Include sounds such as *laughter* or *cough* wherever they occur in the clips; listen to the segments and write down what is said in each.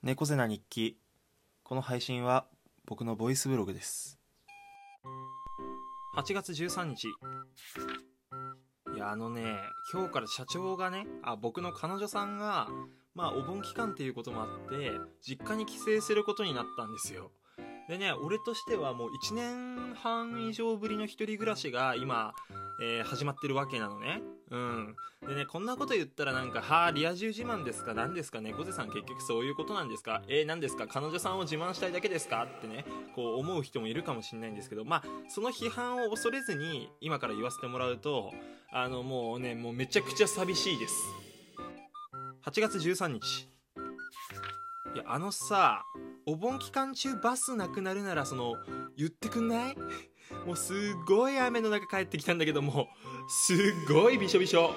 猫背な日記。この配信は僕のボイスブログです。8月13日。いやあのね今日から社長がねあ僕の彼女さんがまあお盆期間っていうこともあって実家に帰省することになったんですよ。でね俺としてはもう1年半以上ぶりの一人暮らしが今、えー始まってるわけなのね。うん。でねこんなこと言ったらなんか「はあリア充自慢ですか？何ですか猫背さん結局そういうことなんですか？えー、何ですか？彼女さんを自慢したいだけですか?」ってねこう思う人もいるかもしれないんですけどまあその批判を恐れずに今から言わせてもらうとあのもうねもうめちゃくちゃ寂しいです。8月13日。いやあのさお盆期間中バスなくなるならその言ってくんない？*laughs* もうすっごい雨の中帰ってきたんだけども *laughs* すっごいびしょびしょ。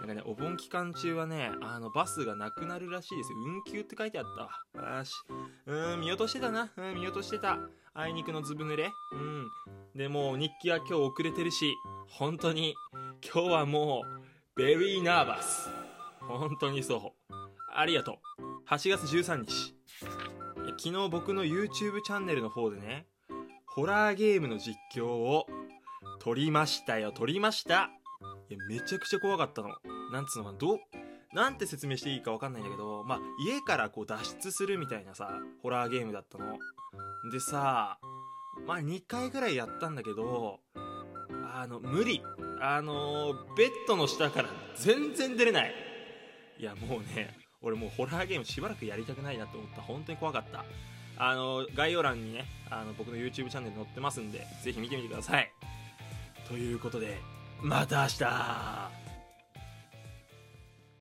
なんかねお盆期間中はねあのバスがなくなるらしいですよ。運休って書いてあった。わよし。うん見落としてたな。うん見落としてた。あいにくのずぶ濡れ。うん。でもう日記は今日遅れてるし本当に今日はもうベリーナーバス。本当にそう。ありがとう。8月13日。昨日僕の YouTube チャンネルの方でねホラーゲームの実況を撮りましたよ。撮りました。いやめちゃくちゃ怖かったの。なんつうのかなどうなんて説明していいか分かんないんだけどまあ家からこう脱出するみたいなさホラーゲームだったの。でさまあ2回ぐらいやったんだけどあの無理。あのベッドの下から全然出れない。いやもうね俺もうホラーゲームしばらくやりたくないなと思った。本当に怖かった。あの概要欄にねあの僕の YouTube チャンネル載ってますんでぜひ見てみてください。ということでまた明日。